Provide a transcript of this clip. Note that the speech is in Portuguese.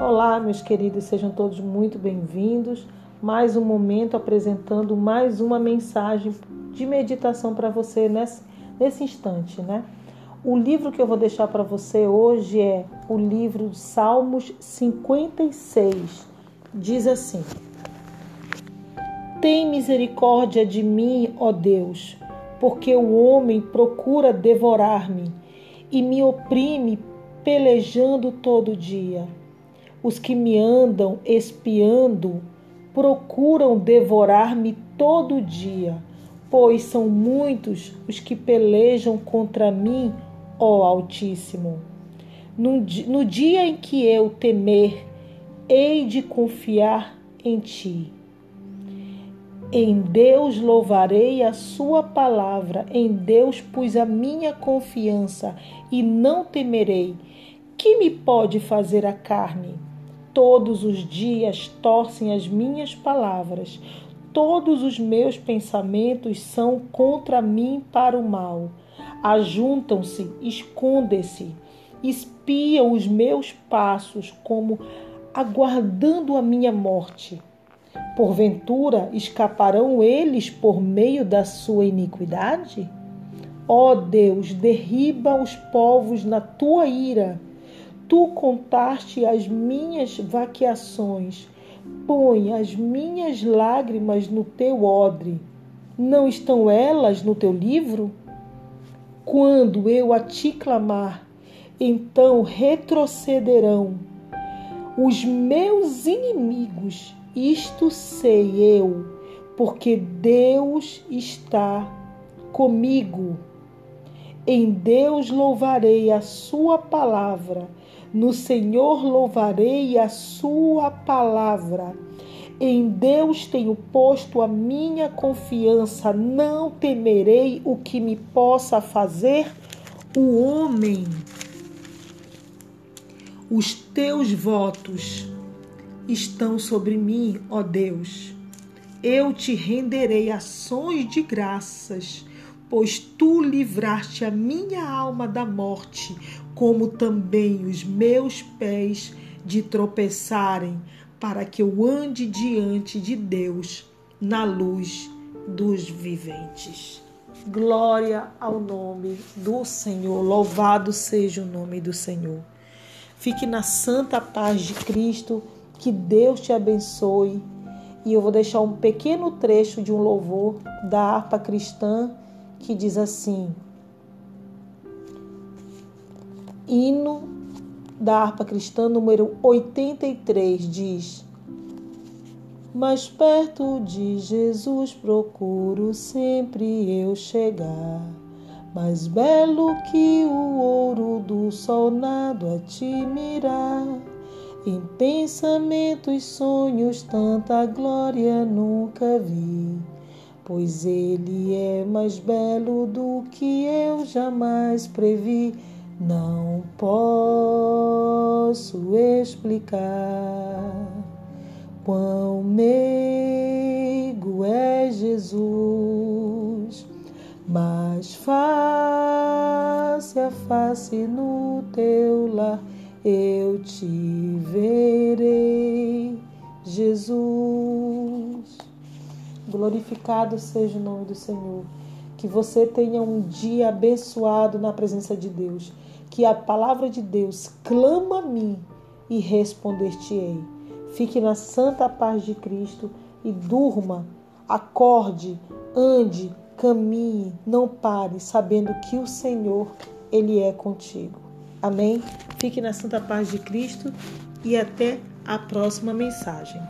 Olá, meus queridos, sejam todos muito bem-vindos. Mais um momento apresentando mais uma mensagem de meditação para você nesse, nesse instante, né? O livro que eu vou deixar para você hoje é o livro Salmos 56. Diz assim: Tem misericórdia de mim, ó Deus, porque o homem procura devorar-me e me oprime pelejando todo dia. Os que me andam espiando procuram devorar-me todo dia, pois são muitos os que pelejam contra mim, ó Altíssimo. No, no dia em que eu temer, hei de confiar em ti. Em Deus louvarei a sua palavra, em Deus pus a minha confiança e não temerei. Que me pode fazer a carne? Todos os dias torcem as minhas palavras, todos os meus pensamentos são contra mim para o mal. Ajuntam-se, escondem-se, espiam os meus passos como aguardando a minha morte. Porventura escaparão eles por meio da sua iniquidade? Ó Deus, derriba os povos na tua ira. Tu contaste as minhas vaqueações. Põe as minhas lágrimas no teu odre. Não estão elas no teu livro? Quando eu a te clamar, então retrocederão os meus inimigos isto sei eu, porque Deus está comigo. Em Deus louvarei a Sua palavra, no Senhor louvarei a Sua palavra. Em Deus tenho posto a minha confiança, não temerei o que me possa fazer o homem. Os teus votos estão sobre mim, ó Deus. Eu te renderei ações de graças, pois tu livraste a minha alma da morte, como também os meus pés de tropeçarem, para que eu ande diante de Deus na luz dos viventes. Glória ao nome do Senhor, louvado seja o nome do Senhor. Fique na santa paz de Cristo que Deus te abençoe. E eu vou deixar um pequeno trecho de um louvor da harpa cristã que diz assim: Hino da harpa cristã número 83 diz: Mais perto de Jesus procuro sempre eu chegar. Mais belo que o ouro do sol nado a te mirar. Em pensamentos, sonhos, tanta glória nunca vi, pois ele é mais belo do que eu jamais previ. Não posso explicar quão meigo é Jesus, mas face a face no teu lar eu te verei, Jesus. Glorificado seja o nome do Senhor. Que você tenha um dia abençoado na presença de Deus. Que a palavra de Deus clama a mim e responder-te-ei. Fique na santa paz de Cristo e durma, acorde, ande, caminhe, não pare, sabendo que o Senhor, Ele é contigo. Amém? Fique na santa paz de Cristo e até a próxima mensagem.